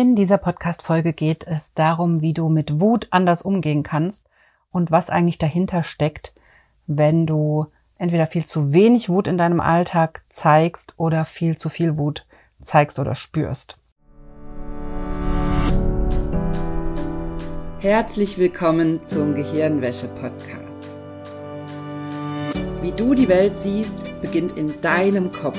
In dieser Podcast-Folge geht es darum, wie du mit Wut anders umgehen kannst und was eigentlich dahinter steckt, wenn du entweder viel zu wenig Wut in deinem Alltag zeigst oder viel zu viel Wut zeigst oder spürst. Herzlich willkommen zum Gehirnwäsche-Podcast. Wie du die Welt siehst, beginnt in deinem Kopf.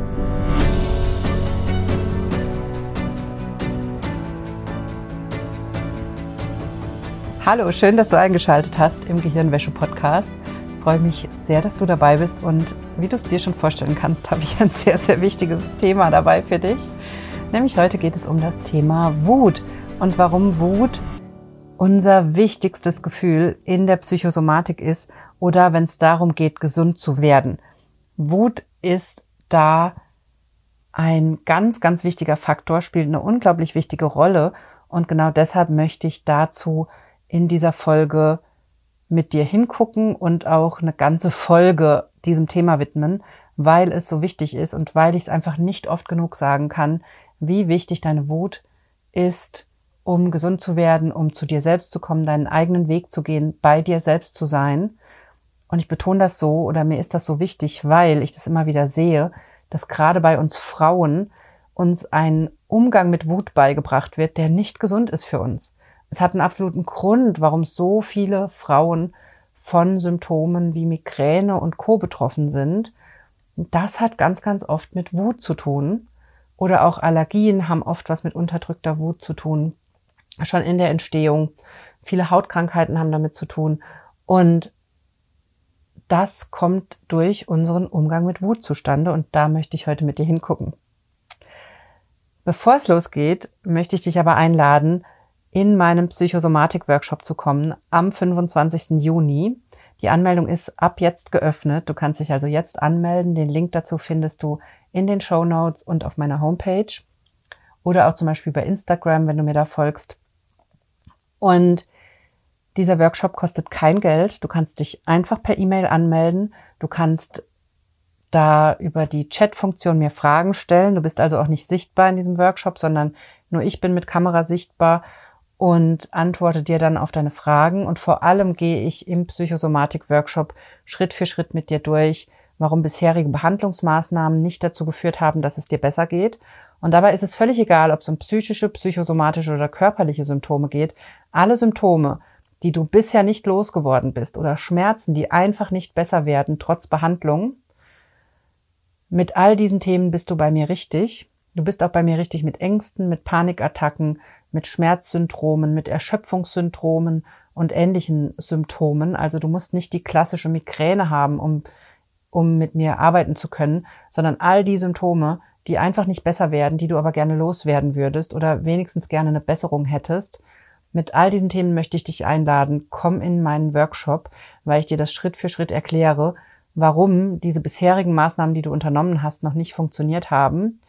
Hallo, schön, dass du eingeschaltet hast im Gehirnwäsche-Podcast. Ich freue mich sehr, dass du dabei bist und wie du es dir schon vorstellen kannst, habe ich ein sehr, sehr wichtiges Thema dabei für dich. Nämlich heute geht es um das Thema Wut und warum Wut unser wichtigstes Gefühl in der Psychosomatik ist oder wenn es darum geht, gesund zu werden. Wut ist da ein ganz, ganz wichtiger Faktor, spielt eine unglaublich wichtige Rolle und genau deshalb möchte ich dazu in dieser Folge mit dir hingucken und auch eine ganze Folge diesem Thema widmen, weil es so wichtig ist und weil ich es einfach nicht oft genug sagen kann, wie wichtig deine Wut ist, um gesund zu werden, um zu dir selbst zu kommen, deinen eigenen Weg zu gehen, bei dir selbst zu sein. Und ich betone das so oder mir ist das so wichtig, weil ich das immer wieder sehe, dass gerade bei uns Frauen uns ein Umgang mit Wut beigebracht wird, der nicht gesund ist für uns es hat einen absoluten Grund, warum so viele Frauen von Symptomen wie Migräne und Co betroffen sind. Das hat ganz, ganz oft mit Wut zu tun. Oder auch Allergien haben oft was mit unterdrückter Wut zu tun. Schon in der Entstehung. Viele Hautkrankheiten haben damit zu tun. Und das kommt durch unseren Umgang mit Wut zustande. Und da möchte ich heute mit dir hingucken. Bevor es losgeht, möchte ich dich aber einladen, in meinem Psychosomatik-Workshop zu kommen am 25. Juni. Die Anmeldung ist ab jetzt geöffnet. Du kannst dich also jetzt anmelden. Den Link dazu findest du in den Show Notes und auf meiner Homepage oder auch zum Beispiel bei Instagram, wenn du mir da folgst. Und dieser Workshop kostet kein Geld. Du kannst dich einfach per E-Mail anmelden. Du kannst da über die Chat-Funktion mir Fragen stellen. Du bist also auch nicht sichtbar in diesem Workshop, sondern nur ich bin mit Kamera sichtbar und antworte dir dann auf deine Fragen. Und vor allem gehe ich im Psychosomatik-Workshop Schritt für Schritt mit dir durch, warum bisherige Behandlungsmaßnahmen nicht dazu geführt haben, dass es dir besser geht. Und dabei ist es völlig egal, ob es um psychische, psychosomatische oder körperliche Symptome geht. Alle Symptome, die du bisher nicht losgeworden bist oder Schmerzen, die einfach nicht besser werden, trotz Behandlung, mit all diesen Themen bist du bei mir richtig. Du bist auch bei mir richtig mit Ängsten, mit Panikattacken, mit Schmerzsyndromen, mit Erschöpfungssyndromen und ähnlichen Symptomen. Also du musst nicht die klassische Migräne haben, um, um mit mir arbeiten zu können, sondern all die Symptome, die einfach nicht besser werden, die du aber gerne loswerden würdest oder wenigstens gerne eine Besserung hättest. Mit all diesen Themen möchte ich dich einladen. Komm in meinen Workshop, weil ich dir das Schritt für Schritt erkläre, warum diese bisherigen Maßnahmen, die du unternommen hast, noch nicht funktioniert haben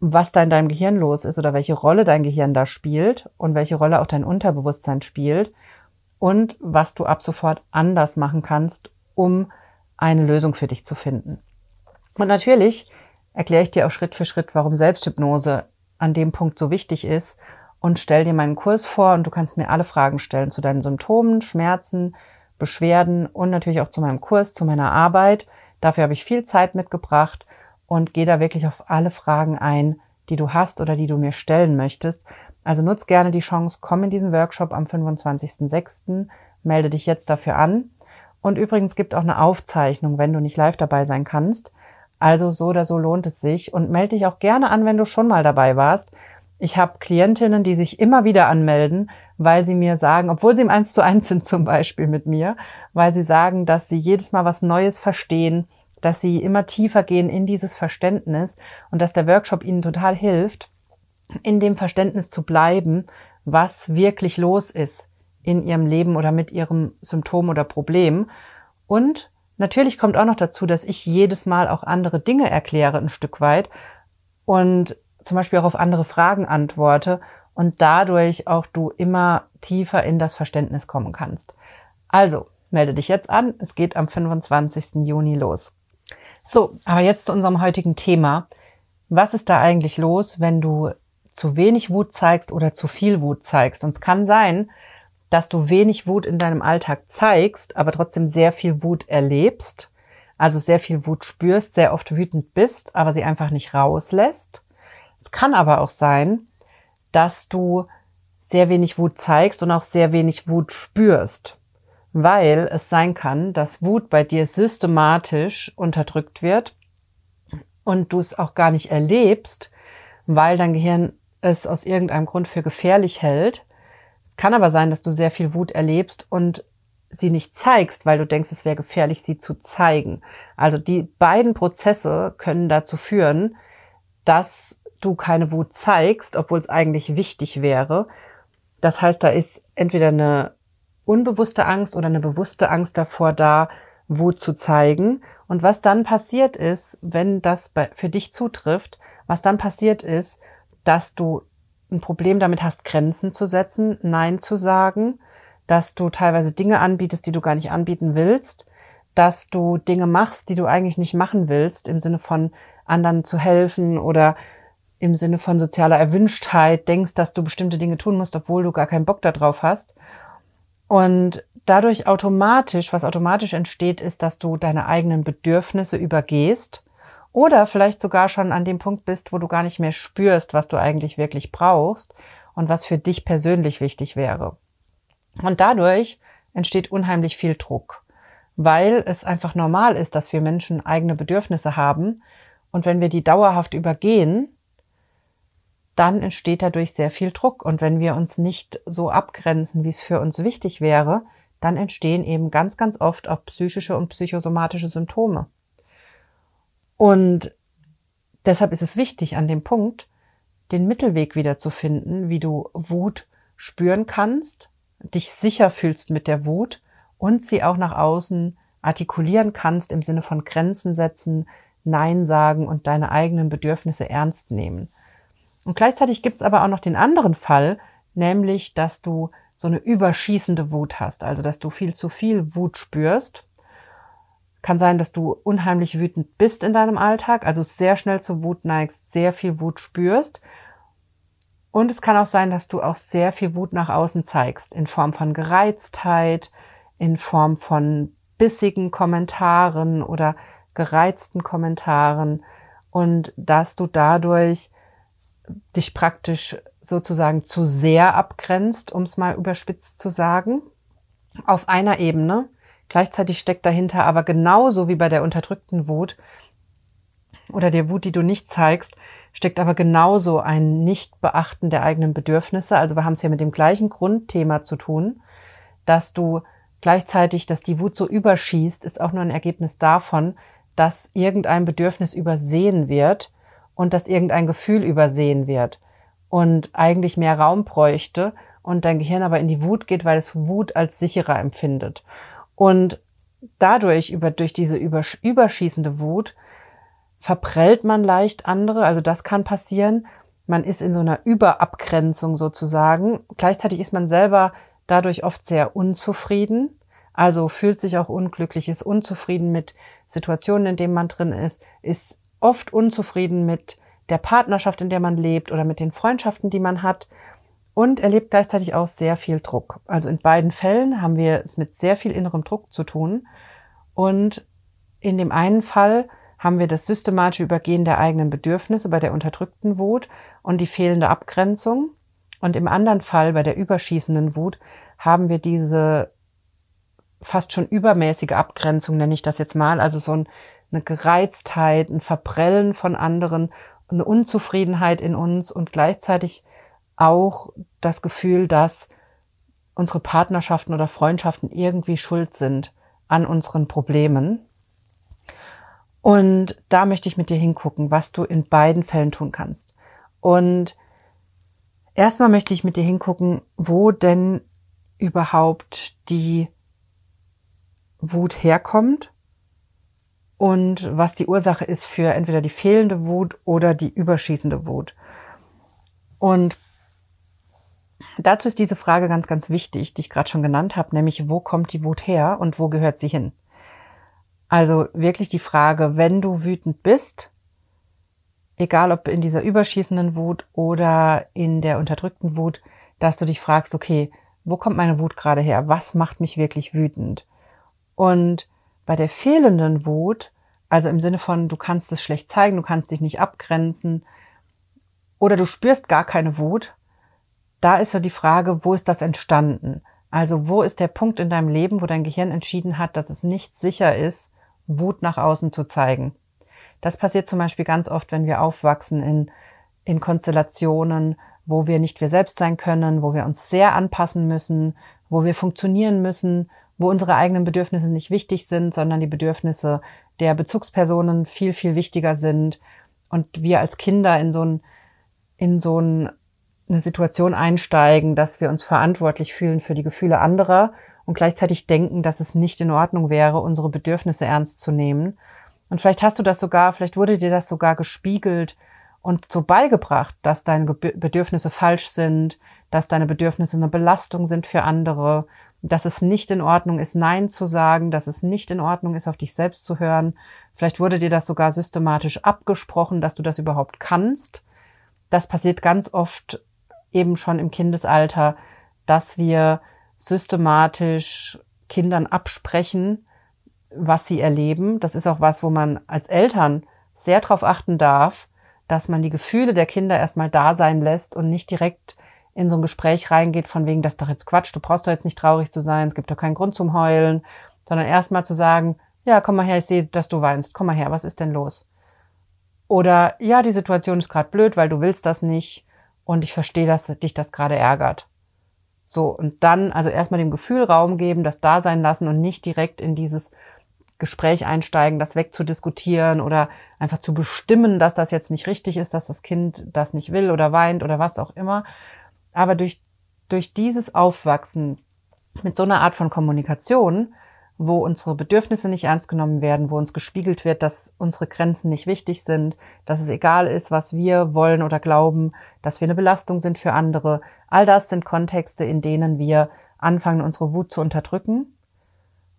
was da in deinem Gehirn los ist oder welche Rolle dein Gehirn da spielt und welche Rolle auch dein Unterbewusstsein spielt und was du ab sofort anders machen kannst, um eine Lösung für dich zu finden. Und natürlich erkläre ich dir auch Schritt für Schritt, warum Selbsthypnose an dem Punkt so wichtig ist und stell dir meinen Kurs vor und du kannst mir alle Fragen stellen zu deinen Symptomen, Schmerzen, Beschwerden und natürlich auch zu meinem Kurs, zu meiner Arbeit. Dafür habe ich viel Zeit mitgebracht und geh da wirklich auf alle Fragen ein, die du hast oder die du mir stellen möchtest. Also nutz gerne die Chance, komm in diesen Workshop am 25.06., melde dich jetzt dafür an. Und übrigens gibt auch eine Aufzeichnung, wenn du nicht live dabei sein kannst. Also so oder so lohnt es sich und melde dich auch gerne an, wenn du schon mal dabei warst. Ich habe Klientinnen, die sich immer wieder anmelden, weil sie mir sagen, obwohl sie im 1 zu 1 sind zum Beispiel mit mir, weil sie sagen, dass sie jedes Mal was Neues verstehen, dass sie immer tiefer gehen in dieses Verständnis und dass der Workshop ihnen total hilft, in dem Verständnis zu bleiben, was wirklich los ist in ihrem Leben oder mit ihrem Symptom oder Problem. Und natürlich kommt auch noch dazu, dass ich jedes Mal auch andere Dinge erkläre, ein Stück weit und zum Beispiel auch auf andere Fragen antworte und dadurch auch du immer tiefer in das Verständnis kommen kannst. Also, melde dich jetzt an. Es geht am 25. Juni los. So, aber jetzt zu unserem heutigen Thema. Was ist da eigentlich los, wenn du zu wenig Wut zeigst oder zu viel Wut zeigst? Und es kann sein, dass du wenig Wut in deinem Alltag zeigst, aber trotzdem sehr viel Wut erlebst, also sehr viel Wut spürst, sehr oft wütend bist, aber sie einfach nicht rauslässt. Es kann aber auch sein, dass du sehr wenig Wut zeigst und auch sehr wenig Wut spürst, weil es sein kann, dass Wut bei dir systematisch unterdrückt wird und du es auch gar nicht erlebst, weil dein Gehirn es aus irgendeinem Grund für gefährlich hält. Es kann aber sein, dass du sehr viel Wut erlebst und sie nicht zeigst, weil du denkst, es wäre gefährlich, sie zu zeigen. Also die beiden Prozesse können dazu führen, dass du keine Wut zeigst, obwohl es eigentlich wichtig wäre. Das heißt, da ist entweder eine unbewusste Angst oder eine bewusste Angst davor da, Wut zu zeigen. Und was dann passiert ist, wenn das für dich zutrifft, was dann passiert ist, dass du ein Problem damit hast, Grenzen zu setzen, Nein zu sagen, dass du teilweise Dinge anbietest, die du gar nicht anbieten willst, dass du Dinge machst, die du eigentlich nicht machen willst, im Sinne von anderen zu helfen oder im Sinne von sozialer Erwünschtheit denkst, dass du bestimmte Dinge tun musst, obwohl du gar keinen Bock darauf hast. Und dadurch automatisch, was automatisch entsteht, ist, dass du deine eigenen Bedürfnisse übergehst oder vielleicht sogar schon an dem Punkt bist, wo du gar nicht mehr spürst, was du eigentlich wirklich brauchst und was für dich persönlich wichtig wäre. Und dadurch entsteht unheimlich viel Druck, weil es einfach normal ist, dass wir Menschen eigene Bedürfnisse haben und wenn wir die dauerhaft übergehen, dann entsteht dadurch sehr viel Druck. Und wenn wir uns nicht so abgrenzen, wie es für uns wichtig wäre, dann entstehen eben ganz, ganz oft auch psychische und psychosomatische Symptome. Und deshalb ist es wichtig, an dem Punkt den Mittelweg wieder zu finden, wie du Wut spüren kannst, dich sicher fühlst mit der Wut und sie auch nach außen artikulieren kannst im Sinne von Grenzen setzen, Nein sagen und deine eigenen Bedürfnisse ernst nehmen. Und gleichzeitig gibt's aber auch noch den anderen Fall, nämlich, dass du so eine überschießende Wut hast, also dass du viel zu viel Wut spürst. Kann sein, dass du unheimlich wütend bist in deinem Alltag, also sehr schnell zur Wut neigst, sehr viel Wut spürst. Und es kann auch sein, dass du auch sehr viel Wut nach außen zeigst, in Form von Gereiztheit, in Form von bissigen Kommentaren oder gereizten Kommentaren und dass du dadurch dich praktisch sozusagen zu sehr abgrenzt, um es mal überspitzt zu sagen, auf einer Ebene. Gleichzeitig steckt dahinter aber genauso wie bei der unterdrückten Wut oder der Wut, die du nicht zeigst, steckt aber genauso ein Nichtbeachten der eigenen Bedürfnisse. Also wir haben es hier mit dem gleichen Grundthema zu tun, dass du gleichzeitig, dass die Wut so überschießt, ist auch nur ein Ergebnis davon, dass irgendein Bedürfnis übersehen wird, und dass irgendein Gefühl übersehen wird und eigentlich mehr Raum bräuchte und dein Gehirn aber in die Wut geht, weil es Wut als sicherer empfindet. Und dadurch, über, durch diese überschießende Wut, verprellt man leicht andere, also das kann passieren. Man ist in so einer Überabgrenzung sozusagen. Gleichzeitig ist man selber dadurch oft sehr unzufrieden, also fühlt sich auch unglücklich, ist unzufrieden mit Situationen, in denen man drin ist, ist oft unzufrieden mit der Partnerschaft, in der man lebt oder mit den Freundschaften, die man hat und erlebt gleichzeitig auch sehr viel Druck. Also in beiden Fällen haben wir es mit sehr viel innerem Druck zu tun und in dem einen Fall haben wir das systematische Übergehen der eigenen Bedürfnisse bei der unterdrückten Wut und die fehlende Abgrenzung. Und im anderen Fall, bei der überschießenden Wut, haben wir diese fast schon übermäßige Abgrenzung, nenne ich das jetzt mal, also so ein eine Gereiztheit, ein Verprellen von anderen, eine Unzufriedenheit in uns und gleichzeitig auch das Gefühl, dass unsere Partnerschaften oder Freundschaften irgendwie schuld sind an unseren Problemen. Und da möchte ich mit dir hingucken, was du in beiden Fällen tun kannst. Und erstmal möchte ich mit dir hingucken, wo denn überhaupt die Wut herkommt und was die Ursache ist für entweder die fehlende Wut oder die überschießende Wut. Und dazu ist diese Frage ganz, ganz wichtig, die ich gerade schon genannt habe, nämlich wo kommt die Wut her und wo gehört sie hin? Also wirklich die Frage, wenn du wütend bist, egal ob in dieser überschießenden Wut oder in der unterdrückten Wut, dass du dich fragst, okay, wo kommt meine Wut gerade her? Was macht mich wirklich wütend? Und bei der fehlenden Wut, also im Sinne von, du kannst es schlecht zeigen, du kannst dich nicht abgrenzen oder du spürst gar keine Wut, da ist ja die Frage, wo ist das entstanden? Also wo ist der Punkt in deinem Leben, wo dein Gehirn entschieden hat, dass es nicht sicher ist, Wut nach außen zu zeigen? Das passiert zum Beispiel ganz oft, wenn wir aufwachsen in, in Konstellationen, wo wir nicht wir selbst sein können, wo wir uns sehr anpassen müssen, wo wir funktionieren müssen, wo unsere eigenen Bedürfnisse nicht wichtig sind, sondern die Bedürfnisse der Bezugspersonen viel, viel wichtiger sind und wir als Kinder in so, ein, in so ein, eine Situation einsteigen, dass wir uns verantwortlich fühlen für die Gefühle anderer und gleichzeitig denken, dass es nicht in Ordnung wäre, unsere Bedürfnisse ernst zu nehmen. Und vielleicht hast du das sogar, vielleicht wurde dir das sogar gespiegelt und so beigebracht, dass deine Bedürfnisse falsch sind, dass deine Bedürfnisse eine Belastung sind für andere dass es nicht in Ordnung ist, Nein zu sagen, dass es nicht in Ordnung ist, auf dich selbst zu hören. Vielleicht wurde dir das sogar systematisch abgesprochen, dass du das überhaupt kannst. Das passiert ganz oft eben schon im Kindesalter, dass wir systematisch Kindern absprechen, was sie erleben. Das ist auch was, wo man als Eltern sehr darauf achten darf, dass man die Gefühle der Kinder erstmal da sein lässt und nicht direkt in so ein Gespräch reingeht, von wegen, das ist doch jetzt Quatsch, du brauchst doch jetzt nicht traurig zu sein, es gibt doch keinen Grund zum Heulen, sondern erstmal zu sagen, ja, komm mal her, ich sehe, dass du weinst, komm mal her, was ist denn los? Oder ja, die Situation ist gerade blöd, weil du willst das nicht und ich verstehe, dass dich das gerade ärgert. So, und dann also erstmal dem Gefühl Raum geben, das da sein lassen und nicht direkt in dieses Gespräch einsteigen, das wegzudiskutieren oder einfach zu bestimmen, dass das jetzt nicht richtig ist, dass das Kind das nicht will oder weint oder was auch immer, aber durch, durch dieses Aufwachsen mit so einer Art von Kommunikation, wo unsere Bedürfnisse nicht ernst genommen werden, wo uns gespiegelt wird, dass unsere Grenzen nicht wichtig sind, dass es egal ist, was wir wollen oder glauben, dass wir eine Belastung sind für andere. All das sind Kontexte, in denen wir anfangen, unsere Wut zu unterdrücken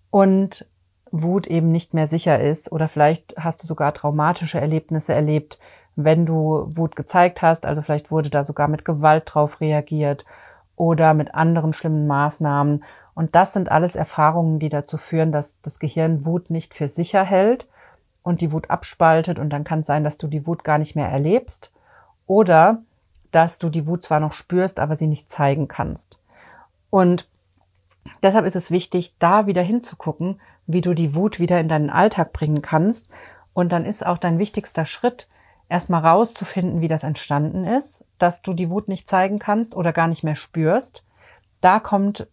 und Wut eben nicht mehr sicher ist oder vielleicht hast du sogar traumatische Erlebnisse erlebt, wenn du Wut gezeigt hast. Also vielleicht wurde da sogar mit Gewalt drauf reagiert oder mit anderen schlimmen Maßnahmen. Und das sind alles Erfahrungen, die dazu führen, dass das Gehirn Wut nicht für sicher hält und die Wut abspaltet. Und dann kann es sein, dass du die Wut gar nicht mehr erlebst oder dass du die Wut zwar noch spürst, aber sie nicht zeigen kannst. Und deshalb ist es wichtig, da wieder hinzugucken, wie du die Wut wieder in deinen Alltag bringen kannst. Und dann ist auch dein wichtigster Schritt, erstmal rauszufinden, wie das entstanden ist, dass du die Wut nicht zeigen kannst oder gar nicht mehr spürst. Da kommt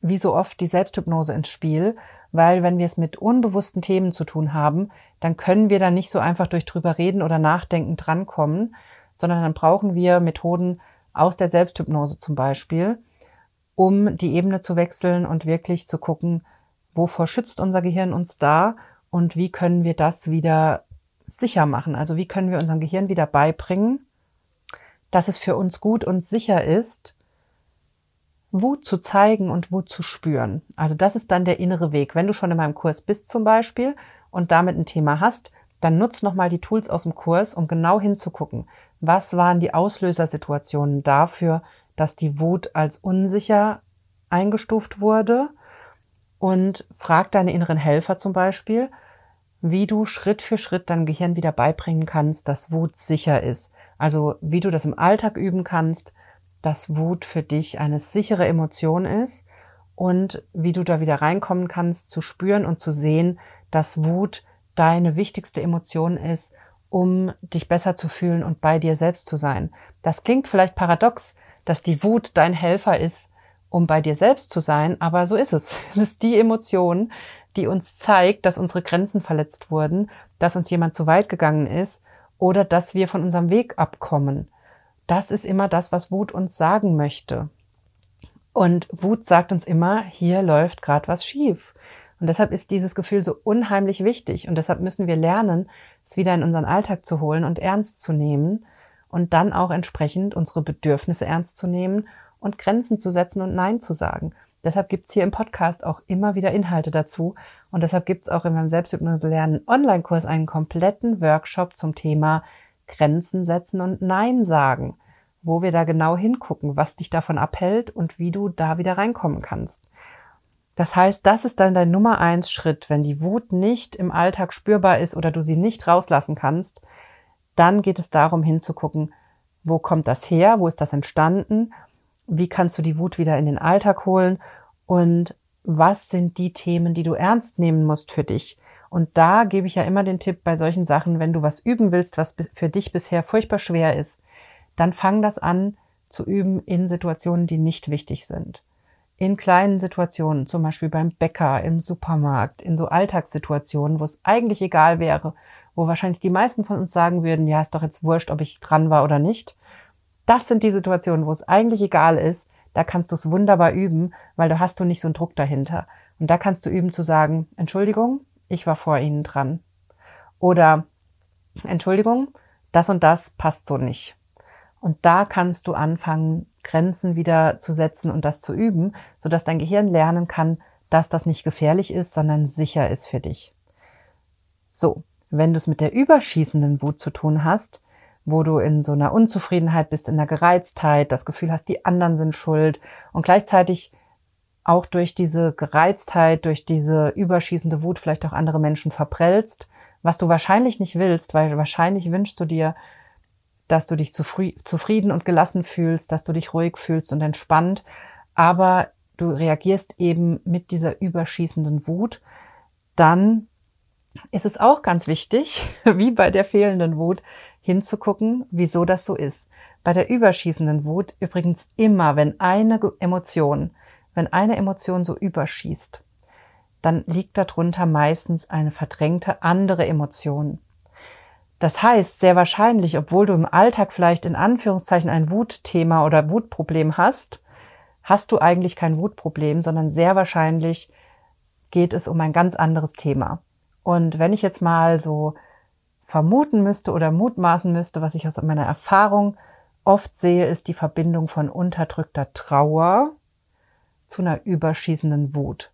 wie so oft die Selbsthypnose ins Spiel, weil wenn wir es mit unbewussten Themen zu tun haben, dann können wir da nicht so einfach durch drüber reden oder nachdenken drankommen, sondern dann brauchen wir Methoden aus der Selbsthypnose zum Beispiel, um die Ebene zu wechseln und wirklich zu gucken, wovor schützt unser Gehirn uns da und wie können wir das wieder sicher machen? Also wie können wir unserem Gehirn wieder beibringen, dass es für uns gut und sicher ist, Wut zu zeigen und Wut zu spüren. Also das ist dann der innere Weg. Wenn du schon in meinem Kurs bist zum Beispiel und damit ein Thema hast, dann nutz nochmal die Tools aus dem Kurs, um genau hinzugucken, was waren die Auslösersituationen dafür, dass die Wut als unsicher eingestuft wurde und frag deine inneren Helfer zum Beispiel, wie du Schritt für Schritt deinem Gehirn wieder beibringen kannst, dass Wut sicher ist. Also wie du das im Alltag üben kannst, dass Wut für dich eine sichere Emotion ist und wie du da wieder reinkommen kannst, zu spüren und zu sehen, dass Wut deine wichtigste Emotion ist, um dich besser zu fühlen und bei dir selbst zu sein. Das klingt vielleicht paradox, dass die Wut dein Helfer ist, um bei dir selbst zu sein, aber so ist es. Es ist die Emotion, die uns zeigt, dass unsere Grenzen verletzt wurden, dass uns jemand zu weit gegangen ist oder dass wir von unserem Weg abkommen. Das ist immer das, was Wut uns sagen möchte. Und Wut sagt uns immer, hier läuft gerade was schief. Und deshalb ist dieses Gefühl so unheimlich wichtig. Und deshalb müssen wir lernen, es wieder in unseren Alltag zu holen und ernst zu nehmen und dann auch entsprechend unsere Bedürfnisse ernst zu nehmen und Grenzen zu setzen und Nein zu sagen. Deshalb gibt's hier im Podcast auch immer wieder Inhalte dazu. Und deshalb gibt's auch in meinem Selbsthypnose lernen Online-Kurs einen kompletten Workshop zum Thema Grenzen setzen und Nein sagen, wo wir da genau hingucken, was dich davon abhält und wie du da wieder reinkommen kannst. Das heißt, das ist dann dein Nummer eins Schritt. Wenn die Wut nicht im Alltag spürbar ist oder du sie nicht rauslassen kannst, dann geht es darum hinzugucken, wo kommt das her? Wo ist das entstanden? Wie kannst du die Wut wieder in den Alltag holen? Und was sind die Themen, die du ernst nehmen musst für dich? Und da gebe ich ja immer den Tipp bei solchen Sachen, wenn du was üben willst, was für dich bisher furchtbar schwer ist, dann fang das an zu üben in Situationen, die nicht wichtig sind. In kleinen Situationen, zum Beispiel beim Bäcker, im Supermarkt, in so Alltagssituationen, wo es eigentlich egal wäre, wo wahrscheinlich die meisten von uns sagen würden, ja, ist doch jetzt wurscht, ob ich dran war oder nicht. Das sind die Situationen, wo es eigentlich egal ist, da kannst du es wunderbar üben, weil da hast du nicht so einen Druck dahinter. Und da kannst du üben zu sagen, Entschuldigung, ich war vor Ihnen dran. Oder Entschuldigung, das und das passt so nicht. Und da kannst du anfangen, Grenzen wieder zu setzen und das zu üben, sodass dein Gehirn lernen kann, dass das nicht gefährlich ist, sondern sicher ist für dich. So, wenn du es mit der überschießenden Wut zu tun hast, wo du in so einer Unzufriedenheit bist, in der Gereiztheit, das Gefühl hast, die anderen sind schuld und gleichzeitig auch durch diese Gereiztheit, durch diese überschießende Wut vielleicht auch andere Menschen verprellst, was du wahrscheinlich nicht willst, weil wahrscheinlich wünschst du dir, dass du dich zufrieden und gelassen fühlst, dass du dich ruhig fühlst und entspannt, aber du reagierst eben mit dieser überschießenden Wut, dann ist es auch ganz wichtig, wie bei der fehlenden Wut, hinzugucken, wieso das so ist. Bei der überschießenden Wut übrigens immer, wenn eine Emotion, wenn eine Emotion so überschießt, dann liegt darunter meistens eine verdrängte andere Emotion. Das heißt, sehr wahrscheinlich, obwohl du im Alltag vielleicht in Anführungszeichen ein Wutthema oder Wutproblem hast, hast du eigentlich kein Wutproblem, sondern sehr wahrscheinlich geht es um ein ganz anderes Thema. Und wenn ich jetzt mal so vermuten müsste oder mutmaßen müsste, was ich aus meiner Erfahrung oft sehe, ist die Verbindung von unterdrückter Trauer zu einer überschießenden Wut.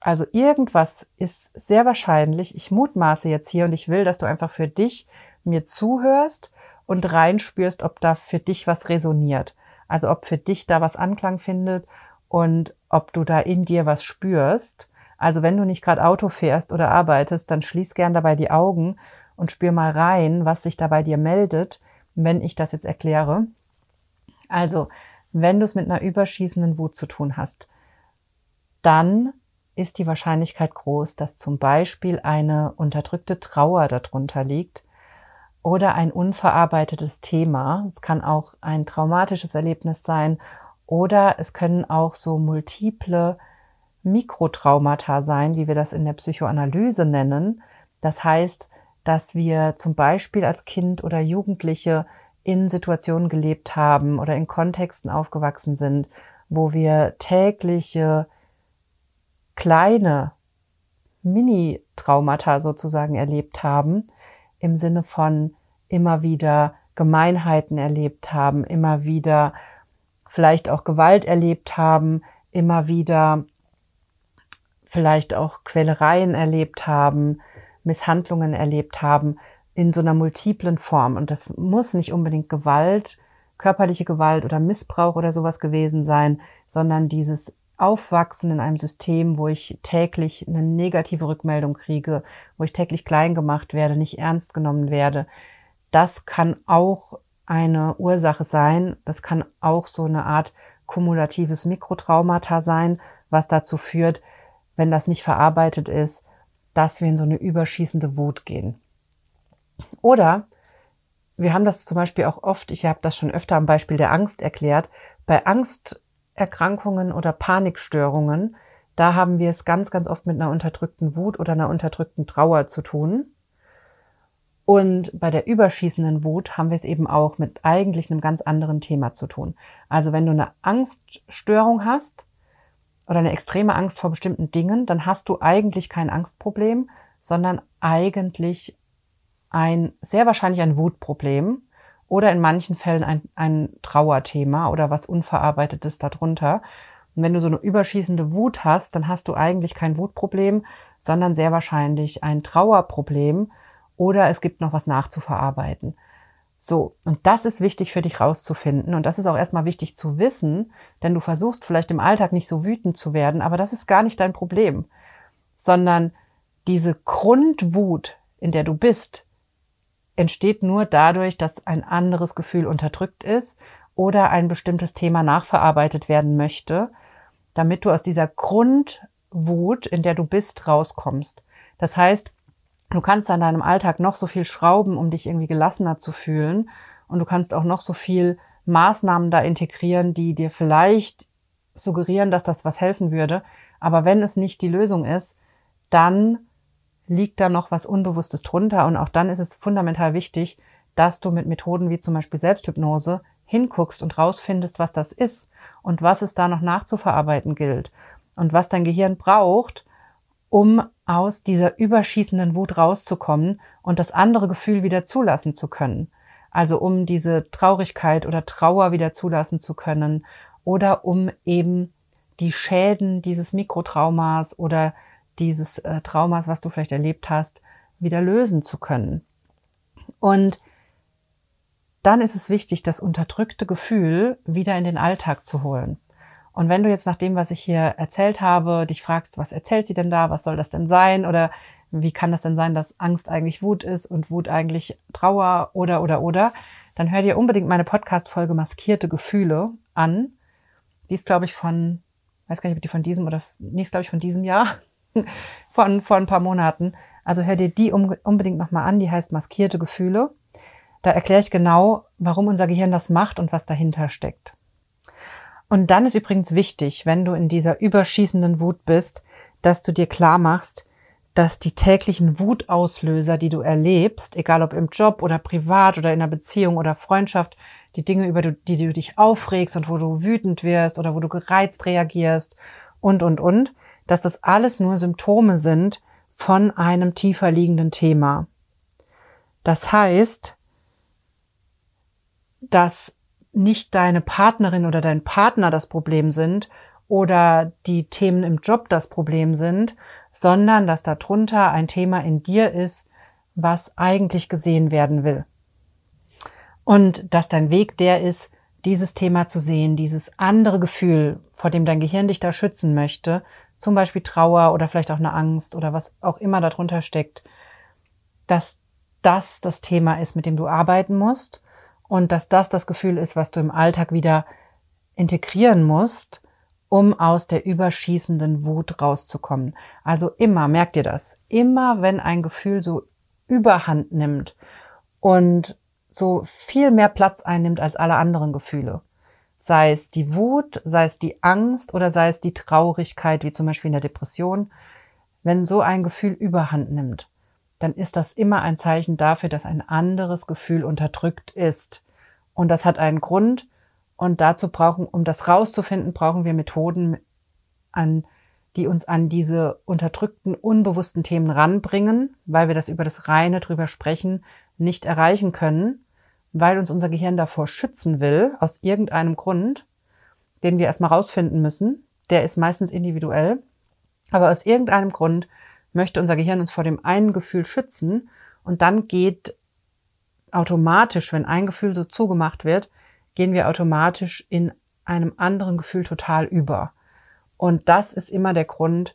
Also irgendwas ist sehr wahrscheinlich, ich mutmaße jetzt hier und ich will, dass du einfach für dich mir zuhörst und reinspürst, ob da für dich was resoniert. Also ob für dich da was Anklang findet und ob du da in dir was spürst. Also wenn du nicht gerade Auto fährst oder arbeitest, dann schließ gern dabei die Augen und spür mal rein, was sich da bei dir meldet, wenn ich das jetzt erkläre. Also, wenn du es mit einer überschießenden Wut zu tun hast, dann ist die Wahrscheinlichkeit groß, dass zum Beispiel eine unterdrückte Trauer darunter liegt oder ein unverarbeitetes Thema. Es kann auch ein traumatisches Erlebnis sein oder es können auch so multiple Mikrotraumata sein, wie wir das in der Psychoanalyse nennen. Das heißt, dass wir zum Beispiel als Kind oder Jugendliche in Situationen gelebt haben oder in Kontexten aufgewachsen sind, wo wir tägliche kleine Mini-Traumata sozusagen erlebt haben, im Sinne von immer wieder Gemeinheiten erlebt haben, immer wieder vielleicht auch Gewalt erlebt haben, immer wieder vielleicht auch Quälereien erlebt haben, Misshandlungen erlebt haben in so einer multiplen Form. Und das muss nicht unbedingt Gewalt, körperliche Gewalt oder Missbrauch oder sowas gewesen sein, sondern dieses Aufwachsen in einem System, wo ich täglich eine negative Rückmeldung kriege, wo ich täglich klein gemacht werde, nicht ernst genommen werde. Das kann auch eine Ursache sein. Das kann auch so eine Art kumulatives Mikrotraumata sein, was dazu führt, wenn das nicht verarbeitet ist, dass wir in so eine überschießende Wut gehen. Oder wir haben das zum Beispiel auch oft, ich habe das schon öfter am Beispiel der Angst erklärt, bei Angsterkrankungen oder Panikstörungen, da haben wir es ganz, ganz oft mit einer unterdrückten Wut oder einer unterdrückten Trauer zu tun. Und bei der überschießenden Wut haben wir es eben auch mit eigentlich einem ganz anderen Thema zu tun. Also wenn du eine Angststörung hast oder eine extreme Angst vor bestimmten Dingen, dann hast du eigentlich kein Angstproblem, sondern eigentlich ein, sehr wahrscheinlich ein Wutproblem oder in manchen Fällen ein, ein Trauerthema oder was Unverarbeitetes darunter. Und wenn du so eine überschießende Wut hast, dann hast du eigentlich kein Wutproblem, sondern sehr wahrscheinlich ein Trauerproblem oder es gibt noch was nachzuverarbeiten. So, und das ist wichtig für dich rauszufinden und das ist auch erstmal wichtig zu wissen, denn du versuchst vielleicht im Alltag nicht so wütend zu werden, aber das ist gar nicht dein Problem, sondern diese Grundwut, in der du bist, entsteht nur dadurch, dass ein anderes Gefühl unterdrückt ist oder ein bestimmtes Thema nachverarbeitet werden möchte, damit du aus dieser Grundwut, in der du bist, rauskommst. Das heißt, du kannst an deinem Alltag noch so viel schrauben, um dich irgendwie gelassener zu fühlen und du kannst auch noch so viel Maßnahmen da integrieren, die dir vielleicht suggerieren, dass das was helfen würde. Aber wenn es nicht die Lösung ist, dann liegt da noch was Unbewusstes drunter. Und auch dann ist es fundamental wichtig, dass du mit Methoden wie zum Beispiel Selbsthypnose hinguckst und rausfindest, was das ist und was es da noch nachzuverarbeiten gilt und was dein Gehirn braucht, um aus dieser überschießenden Wut rauszukommen und das andere Gefühl wieder zulassen zu können. Also um diese Traurigkeit oder Trauer wieder zulassen zu können oder um eben die Schäden dieses Mikrotraumas oder dieses äh, Traumas, was du vielleicht erlebt hast, wieder lösen zu können. Und dann ist es wichtig, das unterdrückte Gefühl wieder in den Alltag zu holen. Und wenn du jetzt nach dem, was ich hier erzählt habe, dich fragst, was erzählt sie denn da, was soll das denn sein oder wie kann das denn sein, dass Angst eigentlich Wut ist und Wut eigentlich Trauer oder oder oder, dann hör dir unbedingt meine Podcast-Folge Maskierte Gefühle an. Die ist, glaube ich, von, weiß gar nicht, ob die von diesem oder, ist, glaube ich, von diesem Jahr. von vor ein paar Monaten. Also hör dir die unbedingt nochmal an, die heißt Maskierte Gefühle. Da erkläre ich genau, warum unser Gehirn das macht und was dahinter steckt. Und dann ist übrigens wichtig, wenn du in dieser überschießenden Wut bist, dass du dir klar machst, dass die täglichen Wutauslöser, die du erlebst, egal ob im Job oder privat oder in einer Beziehung oder Freundschaft, die Dinge, über die du dich aufregst und wo du wütend wirst oder wo du gereizt reagierst und, und, und, dass das alles nur Symptome sind von einem tiefer liegenden Thema. Das heißt, dass nicht deine Partnerin oder dein Partner das Problem sind oder die Themen im Job das Problem sind, sondern dass darunter ein Thema in dir ist, was eigentlich gesehen werden will. Und dass dein Weg der ist, dieses Thema zu sehen, dieses andere Gefühl, vor dem dein Gehirn dich da schützen möchte, zum Beispiel Trauer oder vielleicht auch eine Angst oder was auch immer darunter steckt, dass das das Thema ist, mit dem du arbeiten musst und dass das das Gefühl ist, was du im Alltag wieder integrieren musst, um aus der überschießenden Wut rauszukommen. Also immer, merkt ihr das, immer wenn ein Gefühl so überhand nimmt und so viel mehr Platz einnimmt als alle anderen Gefühle, sei es die Wut, sei es die Angst oder sei es die Traurigkeit, wie zum Beispiel in der Depression, wenn so ein Gefühl überhand nimmt, dann ist das immer ein Zeichen dafür, dass ein anderes Gefühl unterdrückt ist. Und das hat einen Grund. Und dazu brauchen, um das rauszufinden, brauchen wir Methoden, an, die uns an diese unterdrückten, unbewussten Themen ranbringen, weil wir das über das reine drüber sprechen nicht erreichen können weil uns unser Gehirn davor schützen will, aus irgendeinem Grund, den wir erstmal rausfinden müssen. Der ist meistens individuell. Aber aus irgendeinem Grund möchte unser Gehirn uns vor dem einen Gefühl schützen und dann geht automatisch, wenn ein Gefühl so zugemacht wird, gehen wir automatisch in einem anderen Gefühl total über. Und das ist immer der Grund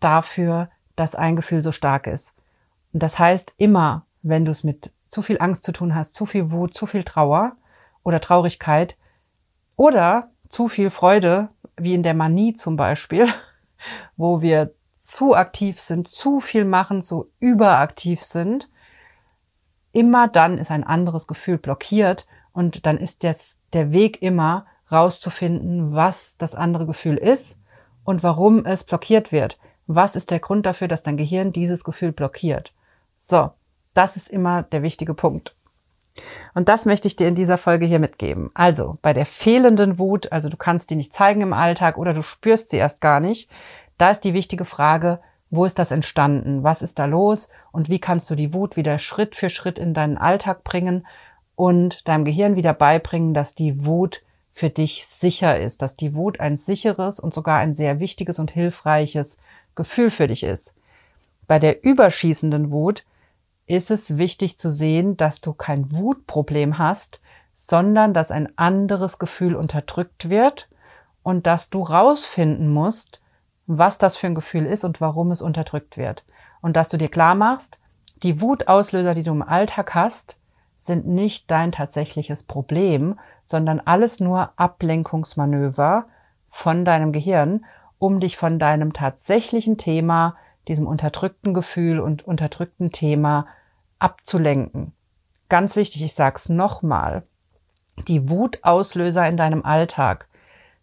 dafür, dass ein Gefühl so stark ist. Und das heißt, immer, wenn du es mit zu viel Angst zu tun hast, zu viel Wut, zu viel Trauer oder Traurigkeit oder zu viel Freude, wie in der Manie zum Beispiel, wo wir zu aktiv sind, zu viel machen, zu überaktiv sind, immer dann ist ein anderes Gefühl blockiert und dann ist jetzt der Weg immer rauszufinden, was das andere Gefühl ist und warum es blockiert wird. Was ist der Grund dafür, dass dein Gehirn dieses Gefühl blockiert? So, Das ist immer der wichtige Punkt. Und das möchte ich dir in dieser Folge hier mitgeben. Also bei der fehlenden Wut, also du kannst die nicht zeigen im Alltag oder du spürst sie erst gar nicht, da ist die wichtige Frage, wo ist das entstanden? Was ist da los? Und wie kannst du die Wut wieder Schritt für Schritt in deinen Alltag bringen und deinem Gehirn wieder beibringen, dass die Wut für dich sicher ist, dass die Wut ein sicheres und sogar ein sehr wichtiges und hilfreiches Gefühl für dich ist. Bei der überschießenden Wut ist es wichtig zu sehen, dass du kein Wutproblem hast, sondern dass ein anderes Gefühl unterdrückt wird und dass du rausfinden musst, was das für ein Gefühl ist und warum es unterdrückt wird. Und dass du dir klar machst, die Wutauslöser, die du im Alltag hast, sind nicht dein tatsächliches Problem, sondern alles nur Ablenkungsmanöver von deinem Gehirn, um dich von deinem tatsächlichen Thema, diesem unterdrückten Gefühl und unterdrückten Thema abzulenken. Ganz wichtig, ich sag's nochmal. Die Wutauslöser in deinem Alltag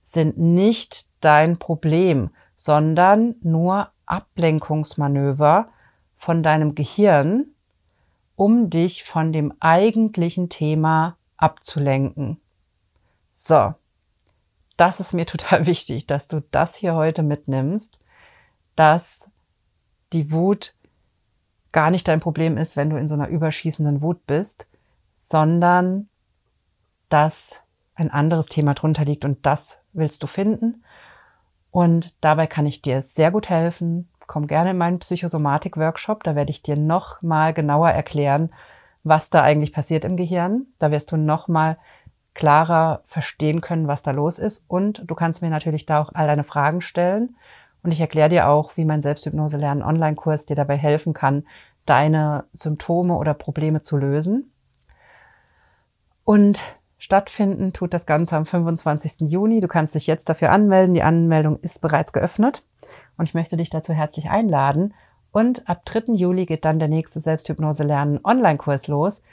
sind nicht dein Problem, sondern nur Ablenkungsmanöver von deinem Gehirn, um dich von dem eigentlichen Thema abzulenken. So, das ist mir total wichtig, dass du das hier heute mitnimmst, dass die Wut gar nicht dein Problem ist, wenn du in so einer überschießenden Wut bist, sondern dass ein anderes Thema drunter liegt und das willst du finden. Und dabei kann ich dir sehr gut helfen. Komm gerne in meinen Psychosomatik-Workshop. Da werde ich dir noch mal genauer erklären, was da eigentlich passiert im Gehirn. Da wirst du noch mal klarer verstehen können, was da los ist. Und du kannst mir natürlich da auch all deine Fragen stellen. Und ich erkläre dir auch, wie mein Selbsthypnose lernen Online-Kurs dir dabei helfen kann, deine Symptome oder Probleme zu lösen. Und stattfinden tut das Ganze am 25. Juni. Du kannst dich jetzt dafür anmelden. Die Anmeldung ist bereits geöffnet. Und ich möchte dich dazu herzlich einladen. Und ab 3. Juli geht dann der nächste Selbsthypnose lernen Online-Kurs los.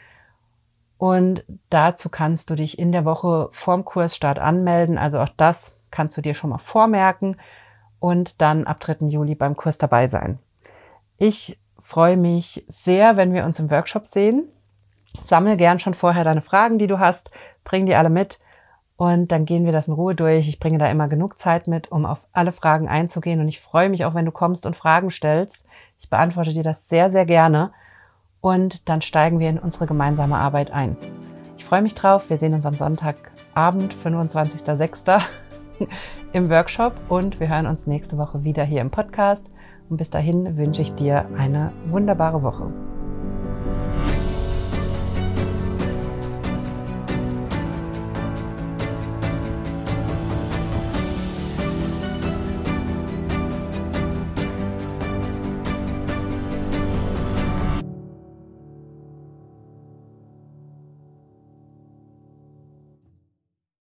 Und dazu kannst du dich in der Woche vorm Kursstart anmelden. Also auch das kannst du dir schon mal vormerken und dann ab 3. Juli beim Kurs dabei sein. Ich freue mich sehr, wenn wir uns im Workshop sehen. Sammel gern schon vorher deine Fragen, die du hast, bring die alle mit und dann gehen wir das in Ruhe durch. Ich bringe da immer genug Zeit mit, um auf alle Fragen einzugehen und ich freue mich auch, wenn du kommst und Fragen stellst. Ich beantworte dir das sehr, sehr gerne und dann steigen wir in unsere gemeinsame Arbeit ein. Ich freue mich drauf. Wir sehen uns am Sonntagabend, 25.06. im Workshop und wir hören uns nächste Woche wieder hier im Podcast. Und bis dahin wünsche ich dir eine wunderbare Woche.